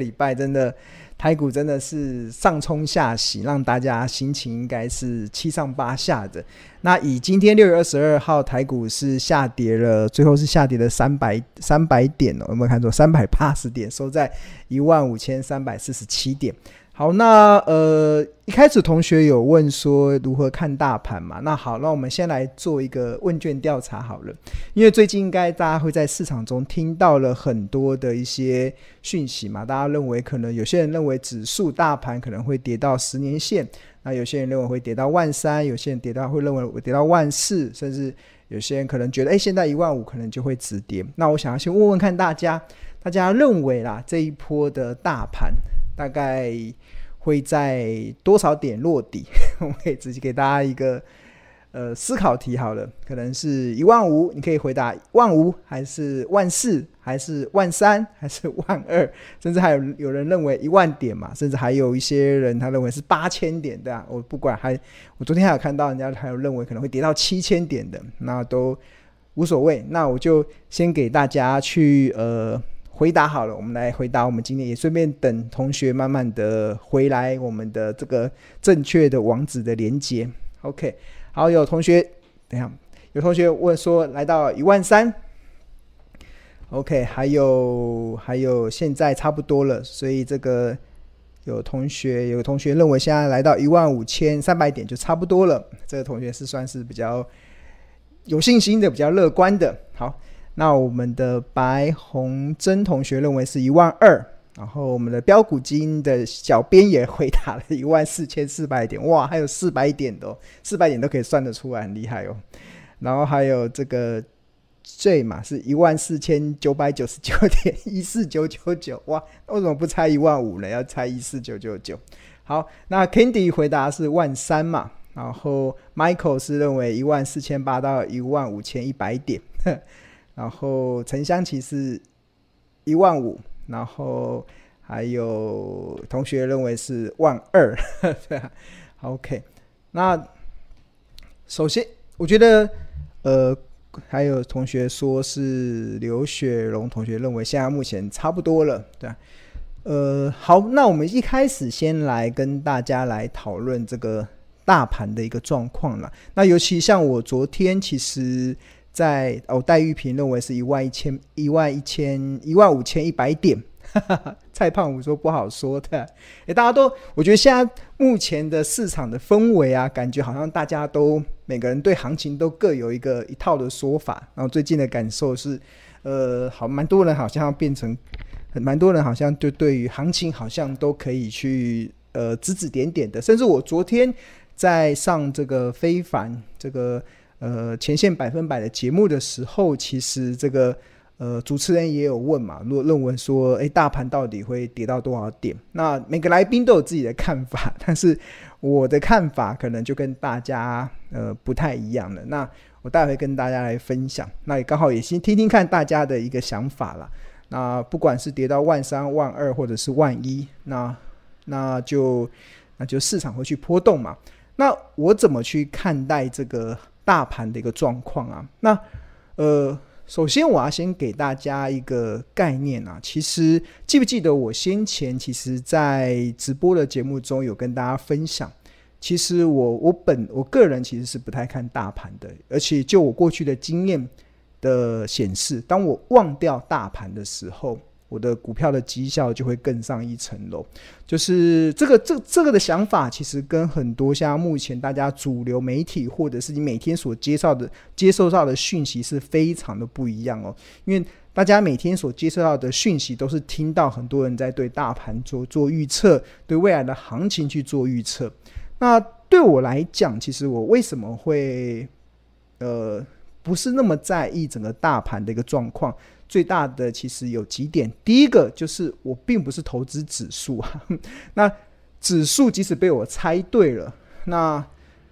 礼拜真的。台股真的是上冲下洗，让大家心情应该是七上八下的。那以今天六月二十二号台股是下跌了，最后是下跌了三百三百点哦，有没有看错？三百八十点，收在一万五千三百四十七点。好，那呃，一开始同学有问说如何看大盘嘛？那好，那我们先来做一个问卷调查好了，因为最近应该大家会在市场中听到了很多的一些讯息嘛，大家认为可能有些人认为指数大盘可能会跌到十年线，那有些人认为会跌到万三，有些人跌到会认为会跌到万四，甚至有些人可能觉得，哎，现在一万五可能就会止跌。那我想要先问问看大家，大家认为啦，这一波的大盘大概会在多少点落底？我们可以直接给大家一个呃思考题好了，可能是一万五，你可以回答万五，还是万四，还是万三，还是万二，甚至还有有人认为一万点嘛，甚至还有一些人他认为是八千点的。我不管，还我昨天还有看到人家还有认为可能会跌到七千点的，那都无所谓。那我就先给大家去呃。回答好了，我们来回答。我们今天也顺便等同学慢慢的回来，我们的这个正确的网址的连接。OK，好，有同学，等一下，有同学问说来到一万三。OK，还有还有，现在差不多了，所以这个有同学有同学认为现在来到一万五千三百点就差不多了。这个同学是算是比较有信心的，比较乐观的。好。那我们的白红珍同学认为是一万二，然后我们的标股基金的小编也回答了 一万四千四百点，哇，还有四百点的哦，四百点都可以算得出来，很厉害哦。然后还有这个 J 嘛，是一万四千九百九十九点一四九九九，哇，为什么不猜一万五呢？要猜一四九九九。好，那 Candy 回答是万三嘛，然后 Michael 是认为一万四千八到一万五千一百点。然后陈香琪是一万五，然后还有同学认为是万二，对啊，OK。那首先，我觉得呃，还有同学说是刘雪荣同学认为现在目前差不多了，对，呃，好，那我们一开始先来跟大家来讨论这个大盘的一个状况了。那尤其像我昨天其实。在哦，戴玉平认为是一万一千一万一千一万五千一百点。蔡胖虎说不好说的。诶，大家都，我觉得现在目前的市场的氛围啊，感觉好像大家都每个人对行情都各有一个一套的说法。然后最近的感受是，呃，好，蛮多人好像要变成，蛮多人好像就对于行情好像都可以去呃指指点点的。甚至我昨天在上这个非凡这个。呃，前线百分百的节目的时候，其实这个呃主持人也有问嘛，如果认为说，诶，大盘到底会跌到多少点？那每个来宾都有自己的看法，但是我的看法可能就跟大家呃不太一样了。那我待会跟大家来分享，那也刚好也先听听看大家的一个想法啦。那不管是跌到万三、万二或者是万一，那那就那就市场会去波动嘛。那我怎么去看待这个？大盘的一个状况啊，那呃，首先我要先给大家一个概念啊。其实记不记得我先前其实，在直播的节目中有跟大家分享，其实我我本我个人其实是不太看大盘的，而且就我过去的经验的显示，当我忘掉大盘的时候。我的股票的绩效就会更上一层楼，就是这个这这个的想法，其实跟很多像目前大家主流媒体或者是你每天所接受的接受到的讯息是非常的不一样哦。因为大家每天所接受到的讯息都是听到很多人在对大盘做做预测，对未来的行情去做预测。那对我来讲，其实我为什么会呃不是那么在意整个大盘的一个状况？最大的其实有几点，第一个就是我并不是投资指数啊，那指数即使被我猜对了，那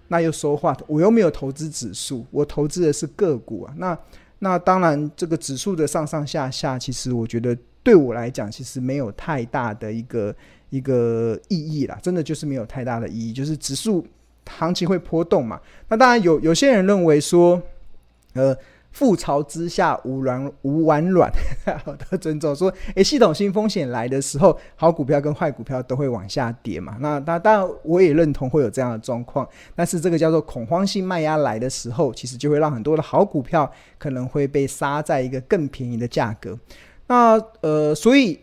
那又说话，我又没有投资指数，我投资的是个股啊，那那当然这个指数的上上下下，其实我觉得对我来讲，其实没有太大的一个一个意义啦，真的就是没有太大的意义，就是指数行情会波动嘛，那当然有有些人认为说，呃。覆巢之下无卵无完卵，好的尊重说，诶，系统性风险来的时候，好股票跟坏股票都会往下跌嘛。那那当然我也认同会有这样的状况，但是这个叫做恐慌性卖压来的时候，其实就会让很多的好股票可能会被杀在一个更便宜的价格。那呃，所以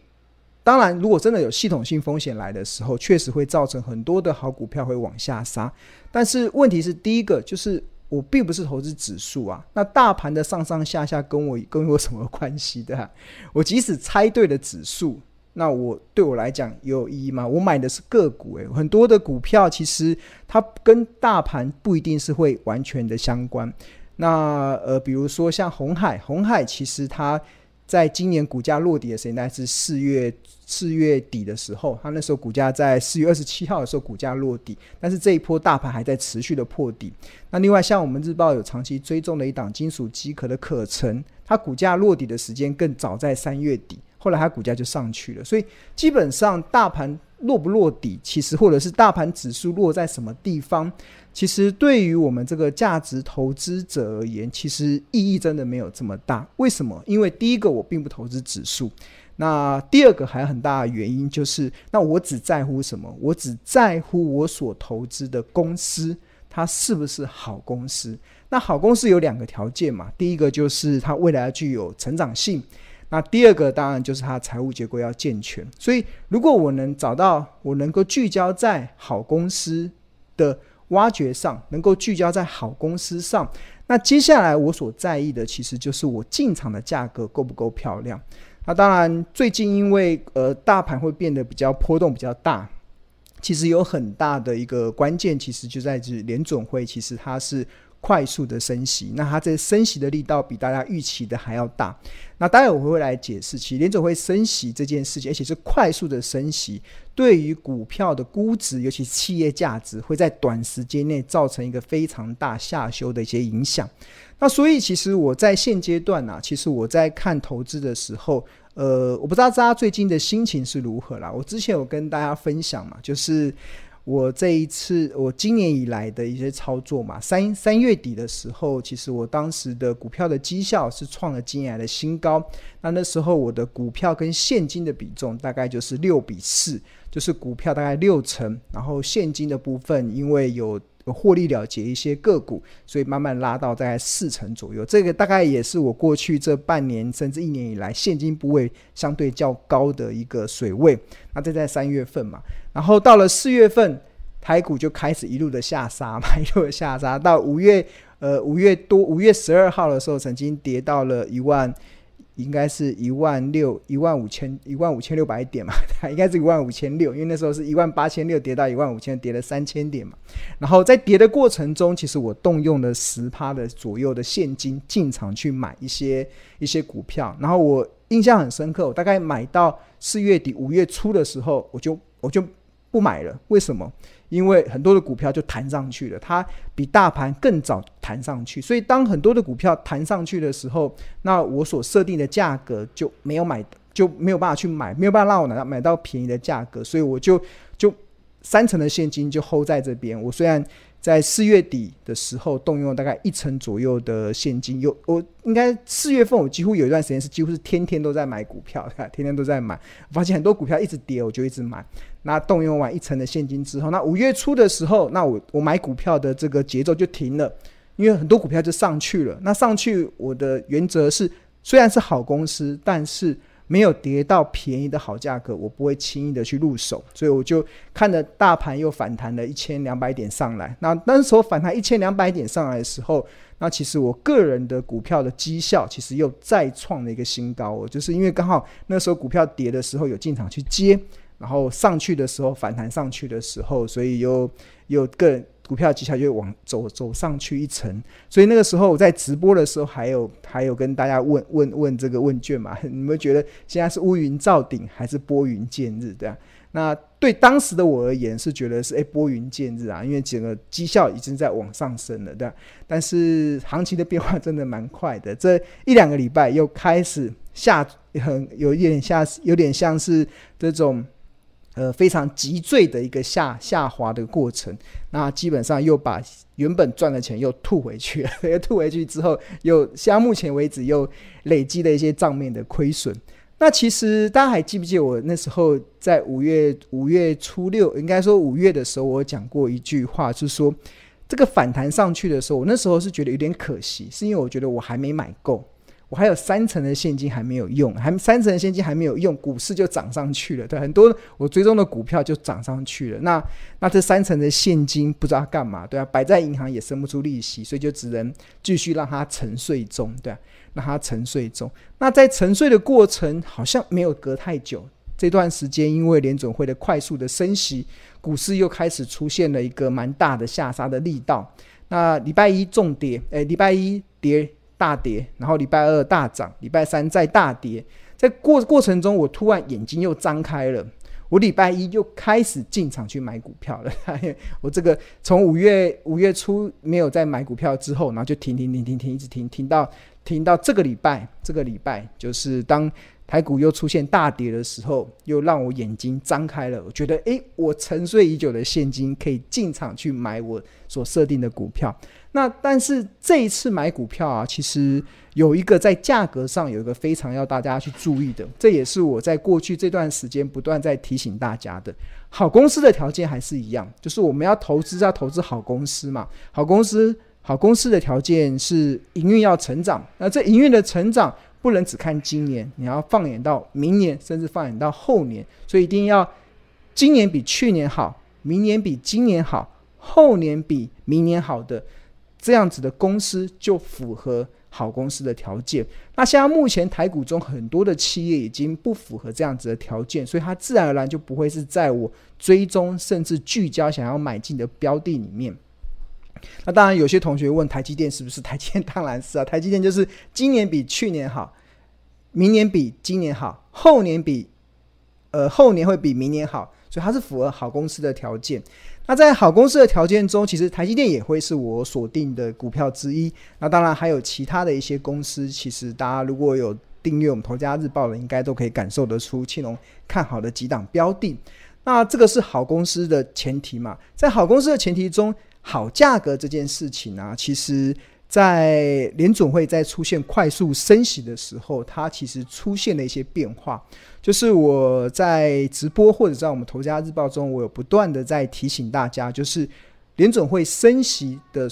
当然，如果真的有系统性风险来的时候，确实会造成很多的好股票会往下杀。但是问题是，第一个就是。我并不是投资指数啊，那大盘的上上下下跟我跟我什么关系的？我即使猜对了指数，那我对我来讲也有意义吗？我买的是个股，诶，很多的股票其实它跟大盘不一定是会完全的相关。那呃，比如说像红海，红海其实它。在今年股价落底的时间，大概是四月四月底的时候，它那时候股价在四月二十七号的时候股价落底，但是这一波大盘还在持续的破底。那另外像我们日报有长期追踪的一档金属机壳的可成，它股价落底的时间更早在三月底，后来它股价就上去了。所以基本上大盘落不落底，其实或者是大盘指数落在什么地方。其实对于我们这个价值投资者而言，其实意义真的没有这么大。为什么？因为第一个我并不投资指数，那第二个还有很大的原因就是，那我只在乎什么？我只在乎我所投资的公司，它是不是好公司？那好公司有两个条件嘛，第一个就是它未来具有成长性，那第二个当然就是它财务结构要健全。所以，如果我能找到，我能够聚焦在好公司的。挖掘上能够聚焦在好公司上，那接下来我所在意的其实就是我进场的价格够不够漂亮。那当然，最近因为呃大盘会变得比较波动比较大，其实有很大的一个关键，其实就在于联准会，其实它是。快速的升息，那它这升息的力道比大家预期的还要大。那待会我会来解释，其实联总会升息这件事情，而且是快速的升息，对于股票的估值，尤其是企业价值，会在短时间内造成一个非常大下修的一些影响。那所以，其实我在现阶段呢、啊，其实我在看投资的时候，呃，我不知道大家最近的心情是如何啦。我之前有跟大家分享嘛，就是。我这一次，我今年以来的一些操作嘛，三三月底的时候，其实我当时的股票的绩效是创了今年的新高。那那时候我的股票跟现金的比重大概就是六比四，就是股票大概六成，然后现金的部分因为有。获利了结一些个股，所以慢慢拉到大概四成左右。这个大概也是我过去这半年甚至一年以来现金部位相对较高的一个水位。那这在三月份嘛，然后到了四月份，台股就开始一路的下杀嘛，一路的下杀。到五月，呃，五月多，五月十二号的时候，曾经跌到了一万。应该是一万六一万五千一万五千六百点嘛，应该是一万五千六，因为那时候是一万八千六跌到一万五千，跌了三千点嘛。然后在跌的过程中，其实我动用了十趴的左右的现金进场去买一些一些股票。然后我印象很深刻，我大概买到四月底五月初的时候，我就我就不买了。为什么？因为很多的股票就弹上去了，它比大盘更早弹上去，所以当很多的股票弹上去的时候，那我所设定的价格就没有买，就没有办法去买，没有办法让我拿到买到便宜的价格，所以我就就三成的现金就 hold 在这边。我虽然在四月底的时候动用大概一成左右的现金，有我应该四月份我几乎有一段时间是几乎是天天都在买股票，天天都在买，我发现很多股票一直跌，我就一直买。那动用完一成的现金之后，那五月初的时候，那我我买股票的这个节奏就停了，因为很多股票就上去了。那上去，我的原则是，虽然是好公司，但是没有跌到便宜的好价格，我不会轻易的去入手。所以我就看着大盘又反弹了一千两百点上来。那那时候反弹一千两百点上来的时候，那其实我个人的股票的绩效其实又再创了一个新高。我就是因为刚好那时候股票跌的时候有进场去接。然后上去的时候，反弹上去的时候，所以又又个人股票绩效就往走走上去一层。所以那个时候我在直播的时候，还有还有跟大家问问问这个问卷嘛？你们觉得现在是乌云罩顶还是拨云见日？对啊，那对当时的我而言是觉得是诶拨云见日啊，因为整个绩效已经在往上升了，对啊。但是行情的变化真的蛮快的，这一两个礼拜又开始下很有一点像有点像是这种。呃非常急坠的一个下下滑的过程。那基本上又把原本赚的钱又吐回去了，又吐回去之后，又像目前为止又累积了一些账面的亏损。那其实大家还记不记得我那时候在五月五月初六，应该说五月的时候，我讲过一句话，就是说这个反弹上去的时候，我那时候是觉得有点可惜，是因为我觉得我还没买够，我还有三成的现金还没有用，还三成的现金还没有用，股市就涨上去了，对，很多我追踪的股票就涨上去了。那那这三成的现金不知道干嘛，对啊，摆在银行也生不出利息，所以就只能继续让它沉睡中，对啊。让它沉睡中，那在沉睡的过程好像没有隔太久。这段时间因为联准会的快速的升息，股市又开始出现了一个蛮大的下杀的力道。那礼拜一重跌，诶，礼拜一跌大跌，然后礼拜二大涨，礼拜三再大跌。在过过程中，我突然眼睛又张开了，我礼拜一又开始进场去买股票了。我这个从五月五月初没有再买股票之后，然后就停停停停停，一直停停到。停到这个礼拜，这个礼拜就是当台股又出现大跌的时候，又让我眼睛张开了。我觉得，诶，我沉睡已久的现金可以进场去买我所设定的股票。那但是这一次买股票啊，其实有一个在价格上有一个非常要大家去注意的，这也是我在过去这段时间不断在提醒大家的。好公司的条件还是一样，就是我们要投资要投资好公司嘛，好公司。好公司的条件是营运要成长，那这营运的成长不能只看今年，你要放眼到明年，甚至放眼到后年，所以一定要今年比去年好，明年比今年好，后年比明年好的这样子的公司就符合好公司的条件。那现在目前台股中很多的企业已经不符合这样子的条件，所以它自然而然就不会是在我追踪甚至聚焦想要买进的标的里面。那当然，有些同学问台积电是不是？台积电当然是啊，台积电就是今年比去年好，明年比今年好，后年比呃后年会比明年好，所以它是符合好公司的条件。那在好公司的条件中，其实台积电也会是我锁定的股票之一。那当然还有其他的一些公司，其实大家如果有订阅我们头家日报的，应该都可以感受得出庆龙看好的几档标的。那这个是好公司的前提嘛，在好公司的前提中。好价格这件事情呢，其实，在联总会在出现快速升息的时候，它其实出现了一些变化。就是我在直播或者在我们投家日报中，我有不断的在提醒大家，就是联总会升息的，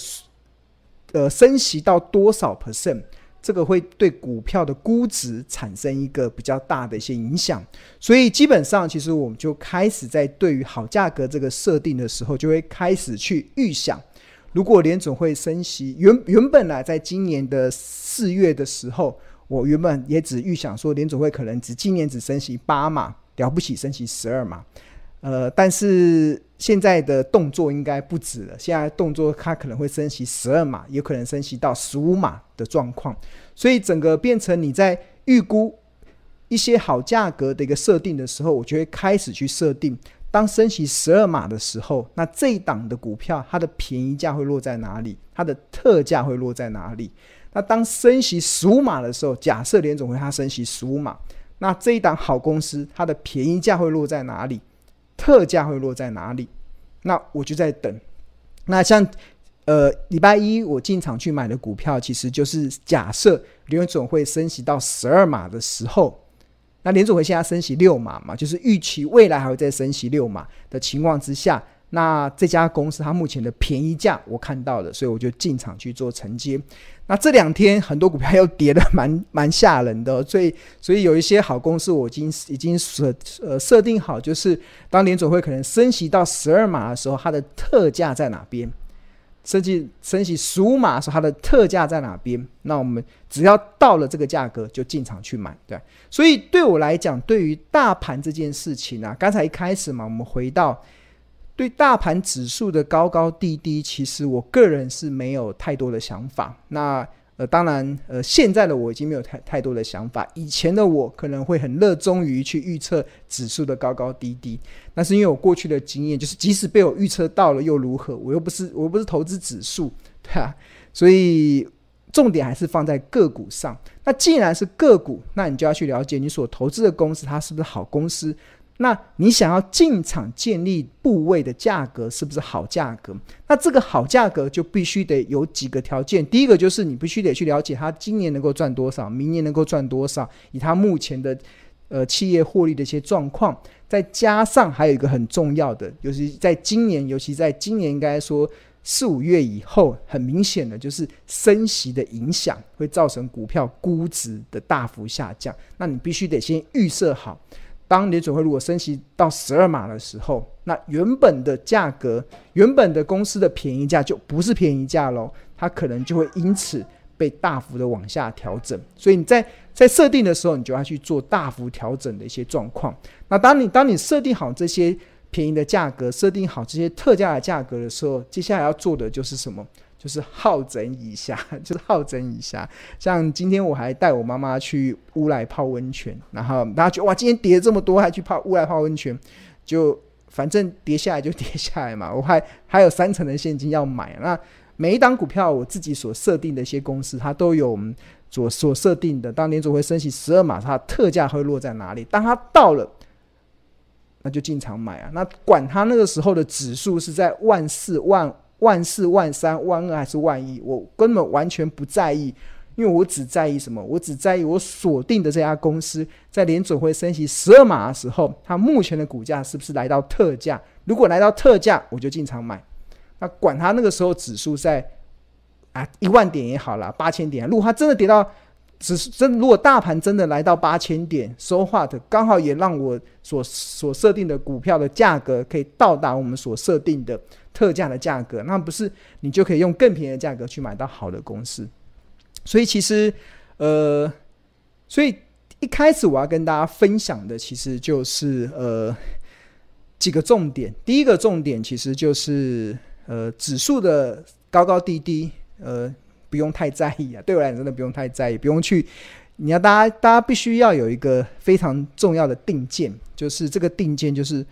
呃，升息到多少 percent。这个会对股票的估值产生一个比较大的一些影响，所以基本上，其实我们就开始在对于好价格这个设定的时候，就会开始去预想，如果联总会升息，原原本来在今年的四月的时候，我原本也只预想说联总会可能只今年只升息八码，了不起升息十二码。呃，但是现在的动作应该不止了。现在动作它可能会升息十二码，有可能升息到十五码的状况。所以整个变成你在预估一些好价格的一个设定的时候，我就会开始去设定，当升息十二码的时候，那这一档的股票它的便宜价会落在哪里？它的特价会落在哪里？那当升息十五码的时候，假设联总会它升息十五码，那这一档好公司它的便宜价会落在哪里？特价会落在哪里？那我就在等。那像呃礼拜一我进场去买的股票，其实就是假设联总会升息到十二码的时候，那联总会现在升息六码嘛，就是预期未来还会再升息六码的情况之下。那这家公司它目前的便宜价我看到了，所以我就进场去做承接。那这两天很多股票又跌得蛮 蛮吓人的，所以所以有一些好公司我已经已经设呃设定好，就是当联总会可能升息到十二码的时候，它的特价在哪边？升息升息十五码的时候，它的特价在哪边？那我们只要到了这个价格就进场去买，对。所以对我来讲，对于大盘这件事情啊，刚才一开始嘛，我们回到。对大盘指数的高高低低，其实我个人是没有太多的想法。那呃，当然呃，现在的我已经没有太太多的想法。以前的我可能会很热衷于去预测指数的高高低低。那是因为我过去的经验，就是即使被我预测到了又如何？我又不是我又不是投资指数，对啊。所以重点还是放在个股上。那既然是个股，那你就要去了解你所投资的公司它是不是好公司。那你想要进场建立部位的价格是不是好价格？那这个好价格就必须得有几个条件。第一个就是你必须得去了解它今年能够赚多少，明年能够赚多少，以它目前的呃企业获利的一些状况，再加上还有一个很重要的，尤其在今年，尤其在今年应该说四五月以后，很明显的就是升息的影响会造成股票估值的大幅下降。那你必须得先预设好。当联准会如果升息到十二码的时候，那原本的价格、原本的公司的便宜价就不是便宜价喽，它可能就会因此被大幅的往下调整。所以你在在设定的时候，你就要去做大幅调整的一些状况。那当你当你设定好这些便宜的价格，设定好这些特价的价格的时候，接下来要做的就是什么？就是好整以暇，就是好整以暇。像今天我还带我妈妈去乌来泡温泉，然后大家觉得哇，今天跌这么多，还去泡乌来泡温泉，就反正跌下来就 跌下来嘛。我还还有三成的现金要买。那每一档股票我自己所设定的一些公司，它都有我们所所设定的，当年总会升起十二码，它特价会落在哪里？当它到了，那就进场买啊。那管它那个时候的指数是在万四万。万四万三万二还是万一，我根本完全不在意，因为我只在意什么？我只在意我锁定的这家公司在联准会升息十二码的时候，它目前的股价是不是来到特价？如果来到特价，我就进场买。那管它那个时候指数在啊一万点也好啦，八千点，如果它真的跌到，只是真如果大盘真的来到八千点，so what，刚好也让我所所设定的股票的价格可以到达我们所设定的。特价的价格，那不是你就可以用更便宜的价格去买到好的公司。所以其实，呃，所以一开始我要跟大家分享的，其实就是呃几个重点。第一个重点其实就是呃指数的高高低低，呃不用太在意啊。对我来讲，真的不用太在意，不用去。你要大家，大家必须要有一个非常重要的定见，就是这个定见就是。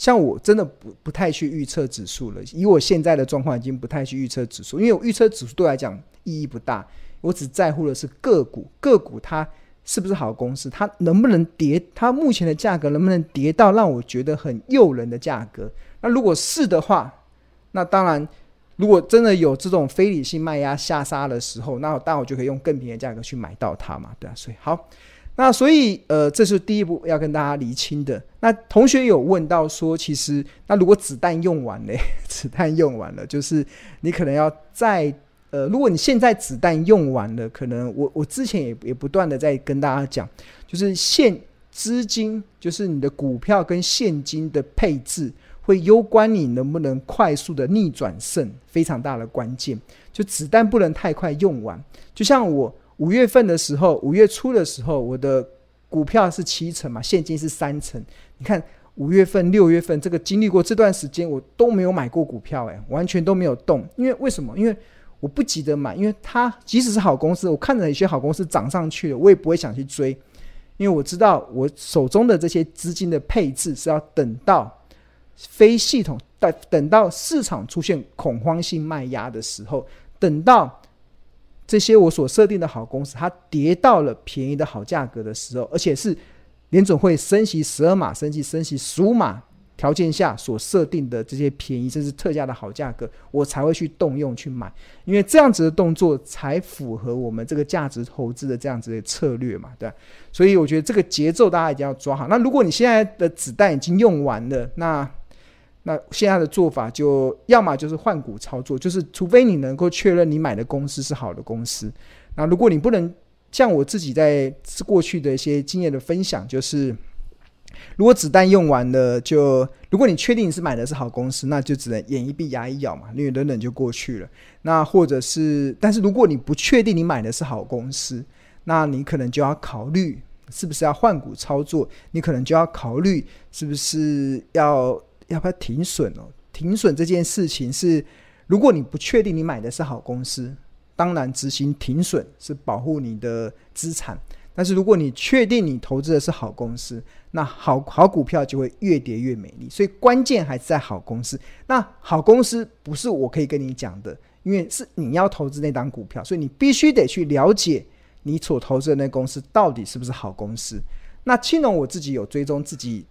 像我真的不不太去预测指数了，以我现在的状况，已经不太去预测指数，因为我预测指数对来讲意义不大，我只在乎的是个股，个股它是不是好公司，它能不能跌，它目前的价格能不能跌到让我觉得很诱人的价格？那如果是的话，那当然，如果真的有这种非理性卖压下杀的时候，那当然我就可以用更便宜的价格去买到它嘛，对啊，所以好。那所以，呃，这是第一步要跟大家厘清的。那同学有问到说，其实那如果子弹用完了，子弹用完了，就是你可能要再，呃，如果你现在子弹用完了，可能我我之前也也不断的在跟大家讲，就是现资金，就是你的股票跟现金的配置，会攸关你能不能快速的逆转胜，非常大的关键。就子弹不能太快用完，就像我。五月份的时候，五月初的时候，我的股票是七成嘛，现金是三成。你看五月份、六月份这个经历过这段时间，我都没有买过股票，诶，完全都没有动。因为为什么？因为我不急着买，因为它即使是好公司，我看着有些好公司涨上去了，我也不会想去追，因为我知道我手中的这些资金的配置是要等到非系统，等等到市场出现恐慌性卖压的时候，等到。这些我所设定的好公司，它跌到了便宜的好价格的时候，而且是联总会升息十二码、升息升息十五码条件下所设定的这些便宜甚至特价的好价格，我才会去动用去买，因为这样子的动作才符合我们这个价值投资的这样子的策略嘛，对？所以我觉得这个节奏大家一定要抓好。那如果你现在的子弹已经用完了，那那现在的做法就要么就是换股操作，就是除非你能够确认你买的公司是好的公司。那如果你不能，像我自己在过去的一些经验的分享，就是如果子弹用完了，就如果你确定你是买的是好公司，那就只能眼一闭牙一咬嘛，因为等等就过去了。那或者是，但是如果你不确定你买的是好公司，那你可能就要考虑是不是要换股操作，你可能就要考虑是不是要。要不要停损哦？停损这件事情是，如果你不确定你买的是好公司，当然执行停损是保护你的资产。但是如果你确定你投资的是好公司，那好好股票就会越跌越美丽。所以关键还是在好公司。那好公司不是我可以跟你讲的，因为是你要投资那档股票，所以你必须得去了解你所投资的那公司到底是不是好公司。那青龙我自己有追踪自己，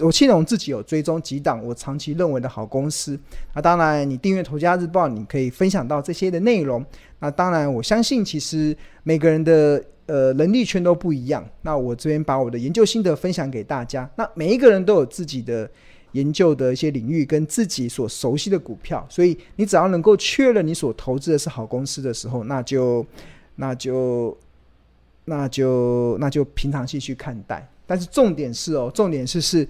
我青龙自己有追踪几档我长期认为的好公司。那当然，你订阅《头家日报》，你可以分享到这些的内容。那当然，我相信其实每个人的呃能力圈都不一样。那我这边把我的研究心得分享给大家。那每一个人都有自己的研究的一些领域跟自己所熟悉的股票，所以你只要能够确认你所投资的是好公司的时候，那就那就。那就那就平常心去看待，但是重点是哦，重点是是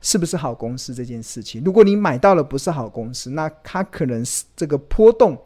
是不是好公司这件事情。如果你买到了不是好公司，那它可能是这个波动，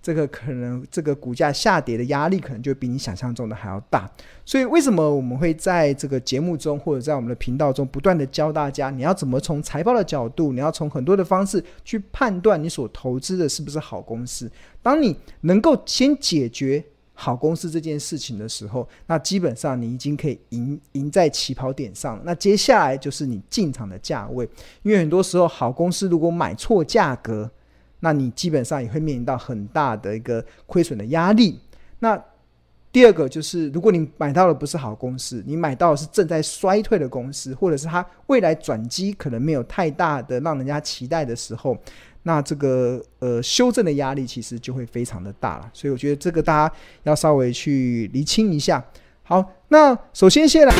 这个可能这个股价下跌的压力可能就比你想象中的还要大。所以为什么我们会在这个节目中或者在我们的频道中不断的教大家，你要怎么从财报的角度，你要从很多的方式去判断你所投资的是不是好公司。当你能够先解决。好公司这件事情的时候，那基本上你已经可以赢赢在起跑点上。那接下来就是你进场的价位，因为很多时候好公司如果买错价格，那你基本上也会面临到很大的一个亏损的压力。那第二个就是，如果你买到的不是好公司，你买到的是正在衰退的公司，或者是它未来转机可能没有太大的让人家期待的时候。那这个呃修正的压力其实就会非常的大了，所以我觉得这个大家要稍微去厘清一下。好，那首先先来。